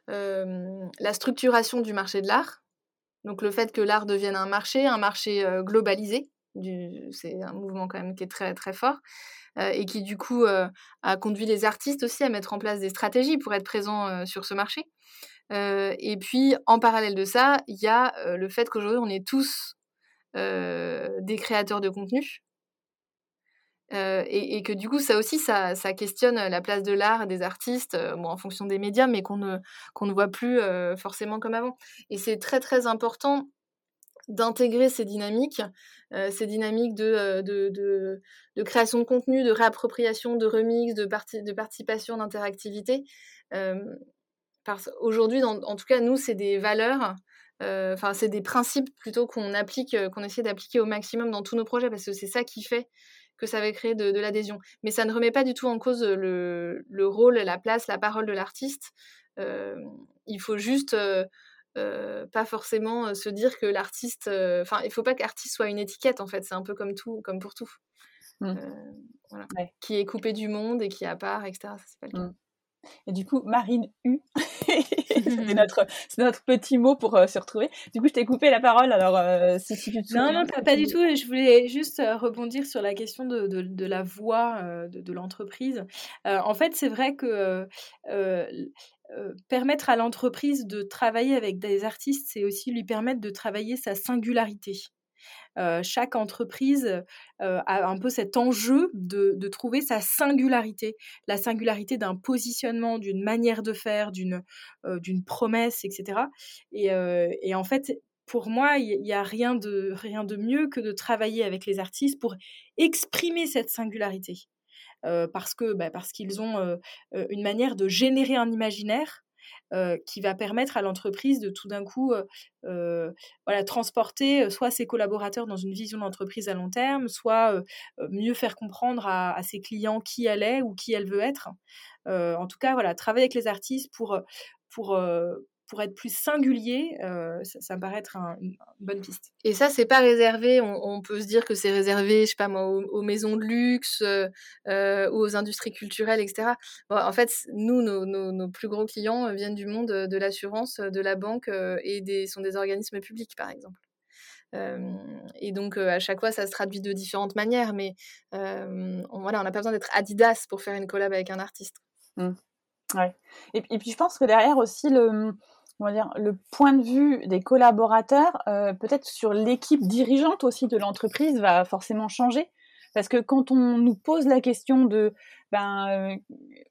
la structuration du marché de l'art, Donc le fait que l'art devienne un marché, un marché globalisé, c'est un mouvement quand même qui est très très fort. et qui du coup a conduit les artistes aussi à mettre en place des stratégies pour être présents sur ce marché. et puis en parallèle de ça, il y a le fait qu'aujourd'hui on est tous des créateurs de contenu. Et, que du coup, ça aussi, ça, questionne la place de l'art, des artistes, bon, en fonction des médias, mais qu'on ne, qu'on ne voit plus forcément comme avant. Et c'est très, très important d'intégrer ces dynamiques, ces dynamiques de, de, création de contenu, de réappropriation, de remix, de, de participation, d'interactivité. Aujourd'hui, en tout cas, nous, c'est des valeurs enfin c'est des principes plutôt qu'on applique, qu'on essaie d'appliquer au maximum dans tous nos projets parce que c'est ça qui fait que ça va créer de, l'adhésion. Mais ça ne remet pas du tout en cause le, le rôle, la place, la parole de l'artiste. il faut juste pas forcément se dire que l'artiste, enfin il faut pas qu'artiste soit une étiquette en fait. C'est un peu comme tout, comme pour tout. Mmh. Voilà. Qui est coupé du monde et qui est à part, etc. Ça c'est pas le cas. Mmh. Et du coup, Marine U, c'est notre, notre petit mot pour euh, se retrouver. Du coup, je t'ai coupé la parole, alors euh, si, tu te Non, non, pas, du tout. Je voulais juste euh, rebondir sur la question de, de, la voix de, de l'entreprise. en fait, c'est vrai que permettre à l'entreprise de travailler avec des artistes, c'est aussi lui permettre de travailler sa singularité chaque entreprise a un peu cet enjeu de, trouver sa singularité, la singularité d'un positionnement, d'une manière de faire, d'une promesse, etc. Et, en fait, pour moi, il n'y a rien de, rien de mieux que de travailler avec les artistes pour exprimer cette singularité. Parce que bah, parce qu'ils ont une manière de générer un imaginaire qui va permettre à l'entreprise de tout d'un coup voilà, transporter soit ses collaborateurs dans une vision d'entreprise à long terme, soit mieux faire comprendre à, ses clients qui elle est ou qui elle veut être. en tout cas, voilà, travailler avec les artistes pour, pour, pour être plus singulier, euh, ça, me paraît être une, bonne piste. Et ça, c'est pas réservé. On, peut se dire que c'est réservé, je sais pas moi, aux, maisons de luxe euh, euh, ou aux industries culturelles, etc. en fait, nous, nos, plus gros clients viennent du monde de l'assurance, de la banque et des, sont des organismes publics, par exemple. et donc, à chaque fois, ça se traduit de différentes manières, mais on, voilà, on n'a pas besoin d'être Adidas pour faire une collab avec un artiste. Mmh. Ouais. Et, et, puis, je pense que derrière aussi, le, le point de vue des collaborateurs, euh, peut-être sur l'équipe dirigeante aussi de l'entreprise, va forcément changer. Parce que quand on nous pose la question de, ben, euh,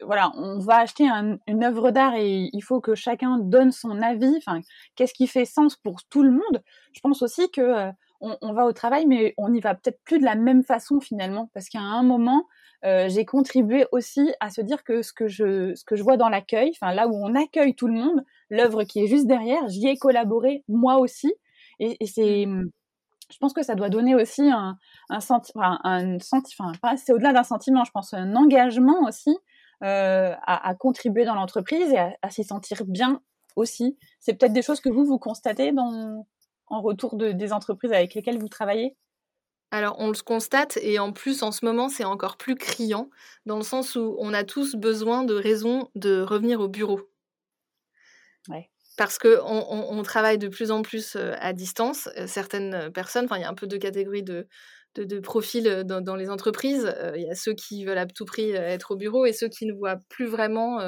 voilà, on va acheter une œuvre d'art et il faut que chacun donne son avis. Enfin, qu'est-ce qui fait sens pour tout le monde Je pense aussi que euh, on, va au travail, mais on n'y va peut-être plus de la même façon finalement, parce qu'à un moment, j'ai contribué aussi à se dire que ce que je, ce que je vois dans l'accueil, enfin là où on accueille tout le monde, l'œuvre qui est juste derrière, j'y ai collaboré moi aussi. Et, c'est, mmh. je pense que ça doit donner aussi un, un sentiment, un, enfin, c'est au-delà d'un sentiment, je pense un engagement aussi euh, à, contribuer dans l'entreprise et à, s'y sentir bien aussi. C'est peut-être des choses que vous vous constatez dans, en retour de, des entreprises avec lesquelles vous travaillez? Alors, on le constate, et en plus, en ce moment, c'est encore plus criant, dans le sens où on a tous besoin de raisons de revenir au bureau. Parce qu'on on, travaille de plus en plus à distance. Certaines personnes, enfin, il y a un peu de catégories de, de, profils dans, les entreprises. Il y a ceux qui veulent à tout prix être au bureau et ceux qui ne voient plus vraiment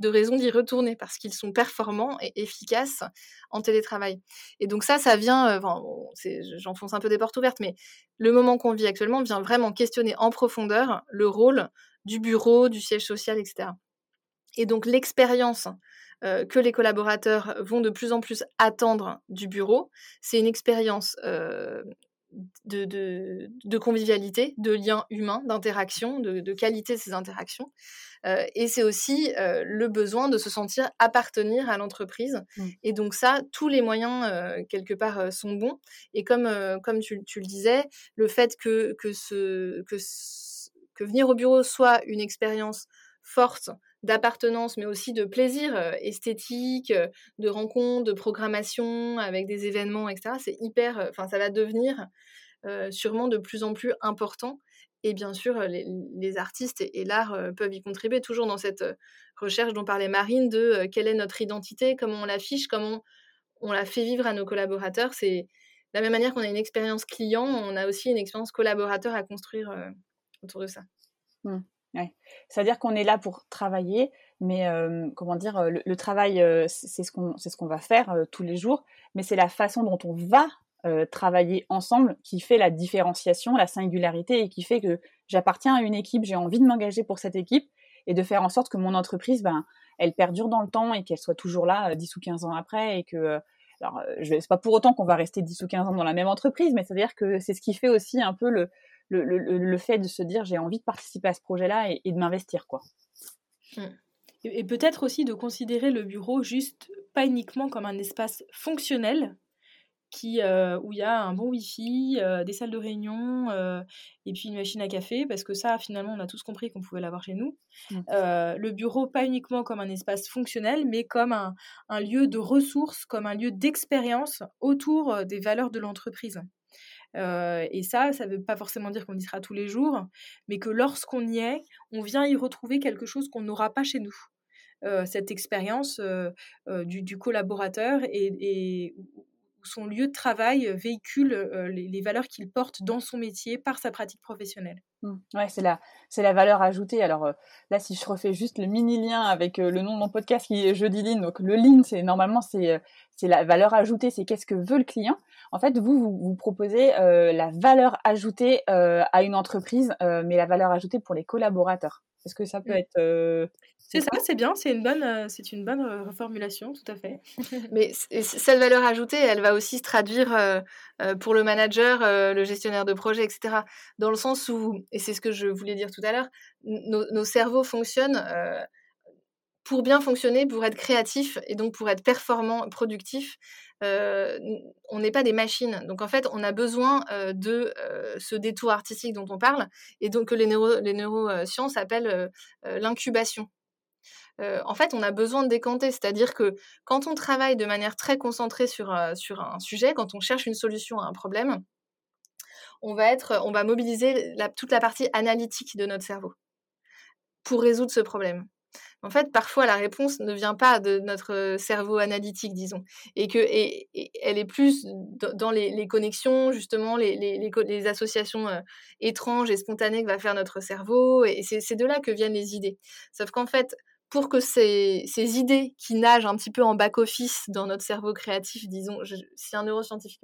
de raison d'y retourner parce qu'ils sont performants et efficaces en télétravail. Et donc ça, ça vient, enfin, j'enfonce un peu des portes ouvertes, mais le moment qu'on vit actuellement vient vraiment questionner en profondeur le rôle du bureau, du siège social, etc. Et donc l'expérience euh, que les collaborateurs vont de plus en plus attendre du bureau. C'est une expérience euh, de, convivialité, de lien humain, d'interaction, de, qualité de ces interactions. Euh, et c'est aussi le besoin de se sentir appartenir à l'entreprise. Mmh. Et donc ça, tous les moyens, quelque part, sont bons. Et comme, comme tu, le disais, le fait que, que, ce, que, que venir au bureau soit une expérience forte, d'appartenance, mais aussi de plaisir esthétique, de rencontres, de programmation avec des événements, etc. C'est hyper, enfin, ça va devenir sûrement de plus en plus important. Et bien sûr, les, artistes et, l'art peuvent y contribuer, toujours dans cette recherche dont parlait Marine de quelle est notre identité, comment on l'affiche, comment on la fait vivre à nos collaborateurs. C'est de la même manière qu'on a une expérience client, on a aussi une expérience collaborateur à construire autour de ça. Mmh. C'est-à-dire qu'on est là pour travailler, mais comment dire, le, travail, c'est ce qu'on ce va faire tous les jours, mais c'est la façon dont on va travailler ensemble qui fait la différenciation, la singularité et qui fait que j'appartiens à une équipe, j'ai envie de m'engager pour cette équipe et de faire en sorte que mon entreprise, ben, elle perdure dans le temps et qu'elle soit toujours là 10 ou 15 ans après et que alors, c'est pas pour autant qu'on va rester 10 ou 15 ans dans la même entreprise, mais c'est-à-dire que c'est ce qui fait aussi un peu le, le, le, fait de se dire j'ai envie de participer à ce projet-là et, de m'investir, quoi. Mmh. Et, peut-être aussi de considérer le bureau juste pas uniquement comme un espace fonctionnel, qui, euh, où il y a un bon Wi-Fi, euh, des salles de réunion euh, et puis une machine à café, parce que ça, finalement, on a tous compris qu'on pouvait l'avoir chez nous. Mmh. le bureau, pas uniquement comme un espace fonctionnel, mais comme un, un lieu de ressources, comme un lieu d'expérience autour des valeurs de l'entreprise. Et ça, ça ne veut pas forcément dire qu'on y sera tous les jours, mais que lorsqu'on y est, on vient y retrouver quelque chose qu'on n'aura pas chez nous. cette expérience du, du, collaborateur et, son lieu de travail euh, véhicule euh, les, valeurs qu'il porte dans son métier par sa pratique professionnelle. Mmh. C'est la, c'est la valeur ajoutée. Alors euh, là, si je refais juste le mini lien avec le nom de mon podcast qui est Jeudi Lean, donc le Lean, c'est normalement c'est la valeur ajoutée, c'est qu'est-ce que veut le client. En fait, vous, vous proposez la valeur ajoutée à une entreprise, mais la valeur ajoutée pour les collaborateurs. Est-ce que ça peut mmh. être c'est ça, c'est bien, c'est une bonne, c'est une bonne reformulation, tout à fait. Mais cette valeur ajoutée, elle va aussi se traduire pour le manager, le gestionnaire de projet, etc. Dans le sens où, et c'est ce que je voulais dire tout à l'heure, nos, cerveaux fonctionnent pour bien fonctionner, pour être créatif et donc pour être performant, productif. On n'est pas des machines. Donc en fait, on a besoin de ce détour artistique dont on parle et donc que les, neuro, les neurosciences appellent l'incubation en fait, on a besoin de décanter. C'est-à-dire que quand on travaille de manière très concentrée sur, un sujet, quand on cherche une solution à un problème, on va mobiliser toute la partie analytique de notre cerveau pour résoudre ce problème. En fait, parfois, la réponse ne vient pas de notre cerveau analytique, disons, et que et, elle est plus dans les, connexions, justement, les, les, les associations étranges et spontanées que va faire notre cerveau, et c'est de là que viennent les idées. Sauf qu'en fait, pour que ces, ces, idées qui nagent un petit peu en back-office dans notre cerveau créatif, disons, si un neuroscientifique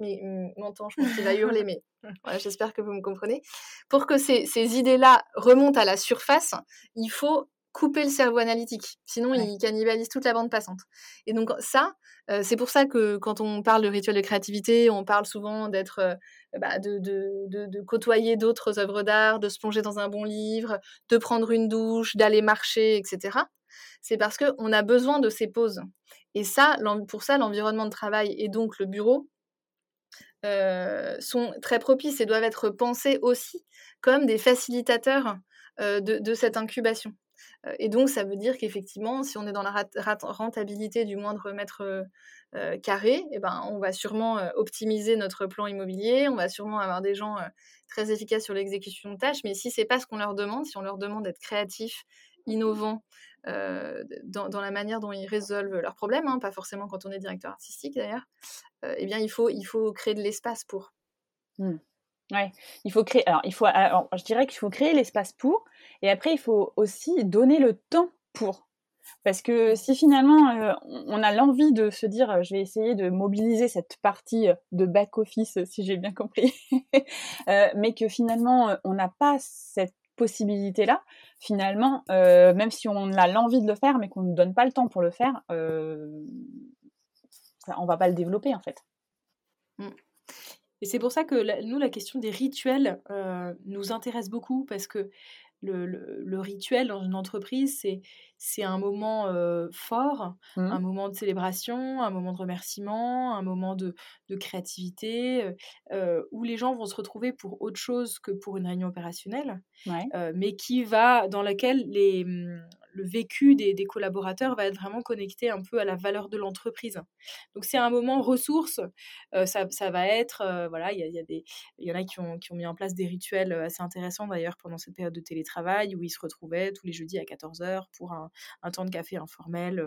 m'entend, je pense qu'il va hurler, mais voilà, j'espère que vous me comprenez. Pour que ces, ces idées-là remontent à la surface, il faut couper le cerveau analytique. Sinon, il cannibalise toute la bande passante. Et donc ça, euh, c'est pour ça que quand on parle de rituel de créativité, on parle souvent d'être, euh, bah, de, de, de, de, côtoyer d'autres œuvres d'art, de se plonger dans un bon livre, de prendre une douche, d'aller marcher, etc c'est parce qu'on a besoin de ces pauses. Et ça, pour ça, l'environnement de travail et donc le bureau euh, sont très propices et doivent être pensés aussi comme des facilitateurs de, cette incubation. Euh, et donc, ça veut dire qu'effectivement, si on est dans la rentabilité du moindre mètre carré, eh ben, on va sûrement optimiser notre plan immobilier, on va sûrement avoir des gens très efficaces sur l'exécution de tâches, mais si c'est pas ce qu'on leur demande, si on leur demande d'être créatifs, innovants, euh, dans, la manière dont ils résolvent leurs problèmes, hein, pas forcément quand on est directeur artistique d'ailleurs, euh, eh bien il faut, il faut créer de l'espace pour. Mmh. Ouais, il faut créer. Alors, il faut. je dirais qu'il faut créer l'espace pour, et après il faut aussi donner le temps pour. Parce que si finalement euh, on a l'envie de se dire, je vais essayer de mobiliser cette partie de back office, si j'ai bien compris, mais que finalement on n'a pas cette possibilité-là, finalement, euh, même si on a l'envie de le faire, mais qu'on ne donne pas le temps pour le faire, euh, on va pas le développer en fait. Mm. Et c'est pour ça que nous, la question des rituels euh, nous intéresse beaucoup parce que le, rituel dans une entreprise, c'est, un moment fort, mmh. un moment de célébration, un moment de remerciement, un moment de, créativité, où les gens vont se retrouver pour autre chose que pour une réunion opérationnelle, mais qui va, dans laquelle les, mmh, le vécu des, collaborateurs va être vraiment connecté un peu à la valeur de l'entreprise. Donc c'est un moment ressource. ça, ça, va être, voilà, il y, y, a des, il y en a qui ont, qui ont mis en place des rituels assez intéressants d'ailleurs pendant cette période de télétravail où ils se retrouvaient tous les jeudis à 14h pour un, un, temps de café informel,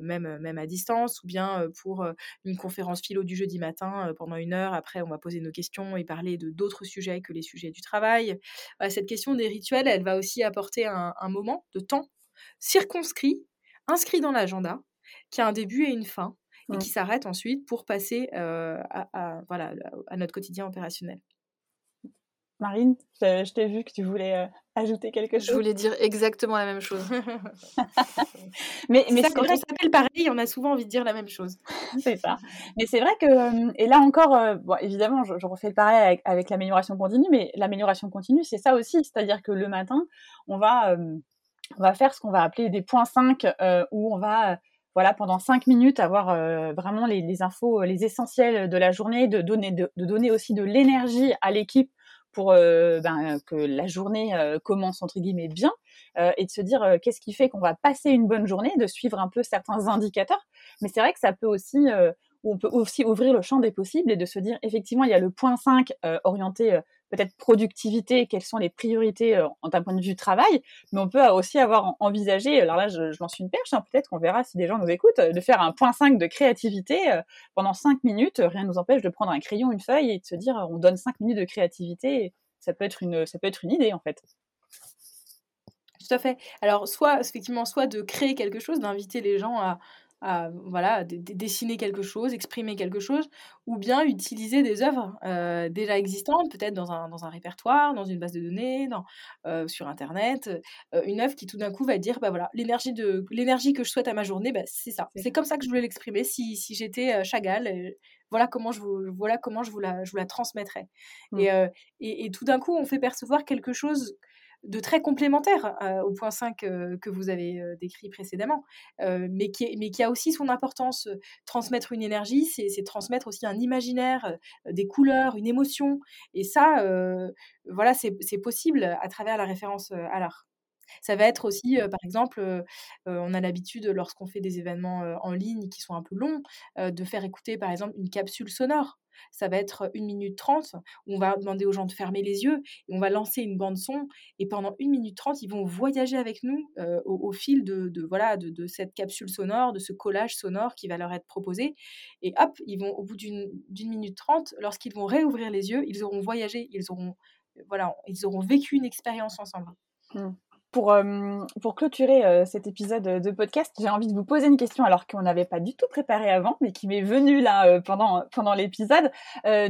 même, même à distance, ou bien pour une conférence philo du jeudi matin pendant une heure. Après, on va poser nos questions et parler de d'autres sujets que les sujets du travail. cette question des rituels, elle va aussi apporter un moment de temps circonscrit, inscrit dans l'agenda, qui a un début et une fin, et qui s'arrête ensuite pour passer à, voilà, à notre quotidien opérationnel. Marine, je, t'ai vu que tu voulais ajouter quelque chose. Je voulais dire exactement la même chose. mais mais quand on s'appelle pareil, on a souvent envie de dire la même chose. c'est ça. Mais c'est vrai que, et là encore, bon, évidemment, je, refais le pareil avec, l'amélioration continue, mais l'amélioration continue, c'est ça aussi. C'est-à-dire que le matin, on va, on va faire ce qu'on va appeler des points 5, où on va voilà, pendant cinq minutes, avoir vraiment les, infos, les essentiels de la journée, de donner, de donner aussi de l'énergie à l'équipe pour euh, ben, que la journée euh, commence entre guillemets bien euh, et de se dire qu'est-ce qui fait qu'on va passer une bonne journée, de suivre un peu certains indicateurs. Mais c'est vrai que ça peut aussi on peut aussi ouvrir le champ des possibles et de se dire effectivement il y a le point 5 orienté peut-être productivité, quelles sont les priorités en d'un point de vue travail, mais on peut aussi avoir envisagé, alors là je, lance une perche, hein, peut-être qu'on verra si des gens nous écoutent, de faire un point 5 de créativité pendant 5 minutes, rien ne nous empêche de prendre un crayon, une feuille et de se dire on donne 5 minutes de créativité, ça peut être une, ça peut être une idée en fait. Tout à fait. Alors, soit, effectivement, soit de créer quelque chose, d'inviter les gens à, à voilà, dessiner quelque chose, exprimer quelque chose, ou bien utiliser des œuvres euh, déjà existantes, peut-être dans un, dans un, répertoire, dans une base de données, dans, euh, sur Internet, euh, une œuvre qui tout d'un coup va dire, bah voilà, l'énergie, de, l'énergie que je souhaite à ma journée, bah, c'est ça. C'est comme ça que je voulais l'exprimer si, si j'étais Chagall. voilà comment je vous, voilà comment je vous la, je vous la transmettrais. Mmh. Et, et, et, tout d'un coup, on fait percevoir quelque chose de très complémentaire euh, au point 5 euh, que vous avez euh, décrit précédemment, mais, qui a aussi son importance. transmettre une énergie, c'est transmettre aussi un imaginaire, des couleurs, une émotion. Et ça, voilà, c'est possible à travers la référence à l'art. Ça va être aussi, par exemple, on a l'habitude, lorsqu'on fait des événements en ligne qui sont un peu longs, de faire écouter, par exemple, une capsule sonore ça va être une minute trente. On va demander aux gens de fermer les yeux et on va lancer une bande son. Et pendant une minute trente, ils vont voyager avec nous au, fil de, voilà de, cette capsule sonore, de ce collage sonore qui va leur être proposé. Et hop, ils vont au bout d'une minute trente, lorsqu'ils vont réouvrir les yeux, ils auront voyagé, ils auront voilà, ils auront vécu une expérience ensemble. Mmh pour, euh, pour clôturer euh, cet épisode de podcast, j'ai envie de vous poser une question alors qu'on n'avait pas du tout préparé avant, mais qui m'est venue là euh, pendant, pendant l'épisode.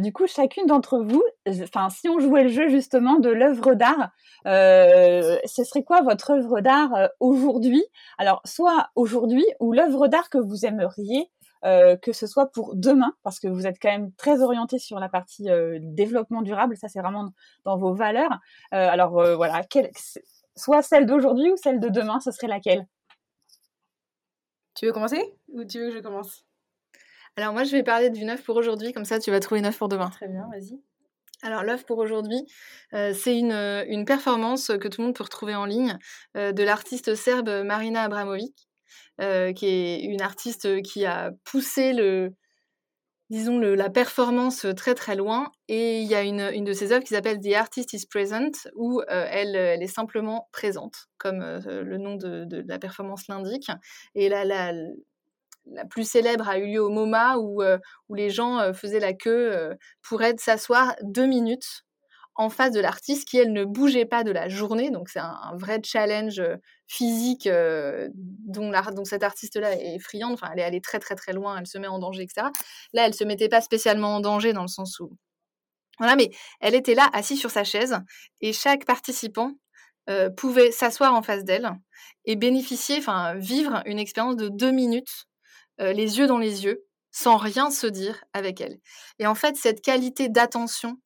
du coup, chacune d'entre vous, enfin, si on jouait le jeu justement de l'œuvre d'art, ce serait quoi votre œuvre d'art aujourd'hui? Alors, soit aujourd'hui ou l'œuvre d'art que vous aimeriez que ce soit pour demain, parce que vous êtes quand même très orienté sur la partie développement durable, ça c'est vraiment dans vos valeurs. alors voilà, quel, soit celle d'aujourd'hui ou celle de demain, ce serait laquelle? Tu veux commencer? Ou tu veux que je commence? Alors moi, je vais parler d'une œuvre pour aujourd'hui, comme ça tu vas trouver une œuvre pour demain. Très bien, vas-y. Alors l'œuvre pour aujourd'hui, euh, c'est une, une, performance que tout le monde peut retrouver en ligne euh, de l'artiste serbe Marina Abramovic, euh, qui est une artiste qui a poussé le, disons, la performance très très loin. Et il y a une, une de ses œuvres qui s'appelle The Artist is Present, où euh, elle, elle, est simplement présente, comme euh, le nom de, la performance l'indique. Et la, la, la, plus célèbre a eu lieu au MoMA, où, euh, où les gens faisaient la queue pour être s'asseoir deux minutes en face de l'artiste qui, elle, ne bougeait pas de la journée. Donc, c'est un, vrai challenge euh, physique euh, dont, cette artiste-là est friande. Enfin, elle est allée très, très, très loin, elle se met en danger, etc. Là, elle se mettait pas spécialement en danger dans le sens où. Voilà, mais elle était là, assise sur sa chaise, et chaque participant euh, pouvait s'asseoir en face d'elle et bénéficier, enfin, vivre une expérience de deux minutes, les yeux dans les yeux, sans rien se dire avec elle. Et en fait, cette qualité d'attention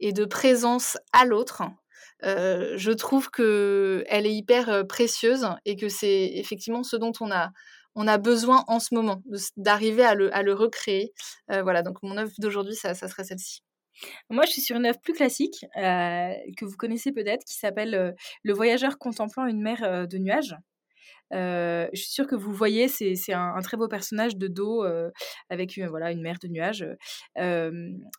et de présence à l'autre, euh, je trouve que elle est hyper précieuse et que c'est effectivement ce dont on a on a besoin en ce moment d'arriver à le, à le recréer. Euh, voilà, donc mon œuvre d'aujourd'hui, ça, ça, serait celle-ci. Moi, je suis sur une œuvre plus classique euh, que vous connaissez peut-être, qui s'appelle Le voyageur contemplant une mer de nuages. Je suis sûre que vous voyez, c'est un, très beau personnage de dos avec une, voilà, une mer de nuages.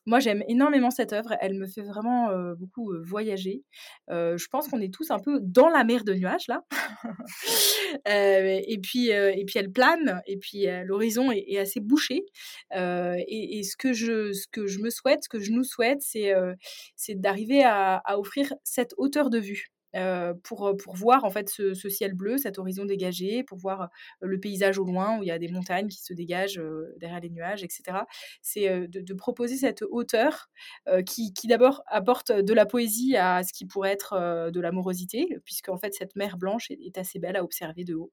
moi, j'aime énormément cette œuvre. Elle me fait vraiment beaucoup voyager. je pense qu'on est tous un peu dans la mer de nuages, là. et, puis, et puis, elle plane, et puis l'horizon est, assez bouché. Et, ce, que je, ce que je me souhaite, ce que je nous souhaite, c'est d'arriver à offrir cette hauteur de vue. Euh, pour, pour voir en fait ce, ciel bleu, cet horizon dégagé, pour voir le paysage au loin où il y a des montagnes qui se dégagent derrière les nuages, etc. C'est de, proposer cette hauteur qui, qui d'abord apporte de la poésie à ce qui pourrait être de l'amorosité, puisque en fait cette mer blanche est, assez belle à observer de haut.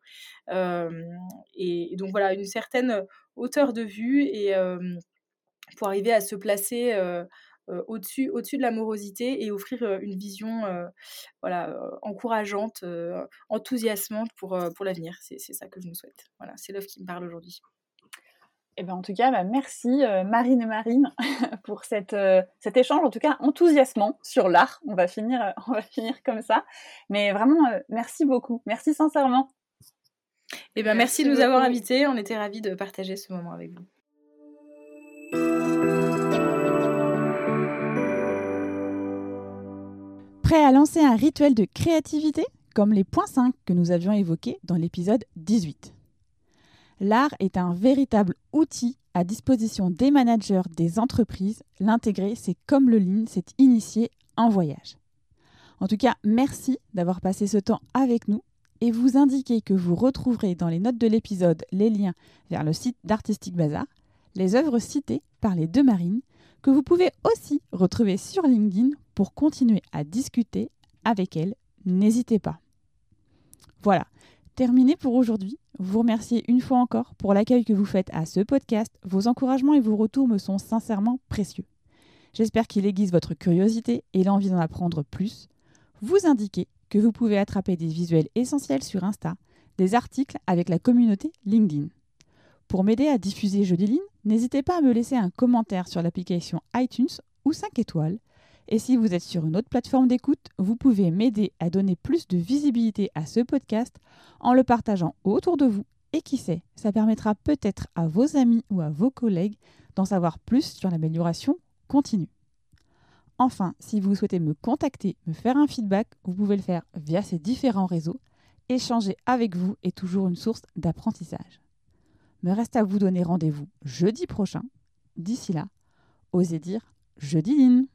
Et, donc voilà, une certaine hauteur de vue et pour arriver à se placer euh, au-dessus, au-dessus de l'amorosité et offrir euh, une vision euh, voilà, encourageante, enthousiasmante pour, pour l'avenir. C'est, ça que je nous souhaite. Voilà, c'est l'œuvre qui me parle aujourd'hui. Eh ben, en tout cas, bah, merci Marine et Marine pour cette, cet échange, en tout cas enthousiasmant sur l'art. On va finir, on va finir comme ça. Mais vraiment, merci beaucoup. Merci sincèrement. Eh ben, merci, merci de nous avoir invités. On était ravis de partager ce moment avec vous. Prêt à lancer un rituel de créativité comme les points 5 que nous avions évoqués dans l'épisode 18 L'art est un véritable outil à disposition des managers des entreprises. L'intégrer, c'est comme le Lean, c'est initier un voyage. En tout cas, merci d'avoir passé ce temps avec nous et vous indiquer que vous retrouverez dans les notes de l'épisode les liens vers le site d'Artistic Bazar, les œuvres citées par les deux marines, que vous pouvez aussi retrouver sur LinkedIn pour continuer à discuter avec elle. N'hésitez pas. Voilà, terminé pour aujourd'hui. Vous remerciez une fois encore pour l'accueil que vous faites à ce podcast. Vos encouragements et vos retours me sont sincèrement précieux. J'espère qu'il aiguise votre curiosité et l'envie d'en apprendre plus. Vous indiquez que vous pouvez attraper des visuels essentiels sur Insta, des articles avec la communauté LinkedIn. Pour m'aider à diffuser Jeudi Ligne, n'hésitez pas à me laisser un commentaire sur l'application iTunes ou 5 étoiles et si vous êtes sur une autre plateforme d'écoute, vous pouvez m'aider à donner plus de visibilité à ce podcast en le partageant autour de vous. Et qui sait, ça permettra peut-être à vos amis ou à vos collègues d'en savoir plus sur l'amélioration continue. Enfin, si vous souhaitez me contacter, me faire un feedback, vous pouvez le faire via ces différents réseaux. Échanger avec vous est toujours une source d'apprentissage. Me reste à vous donner rendez-vous jeudi prochain. D'ici là, osez dire jeudi Line.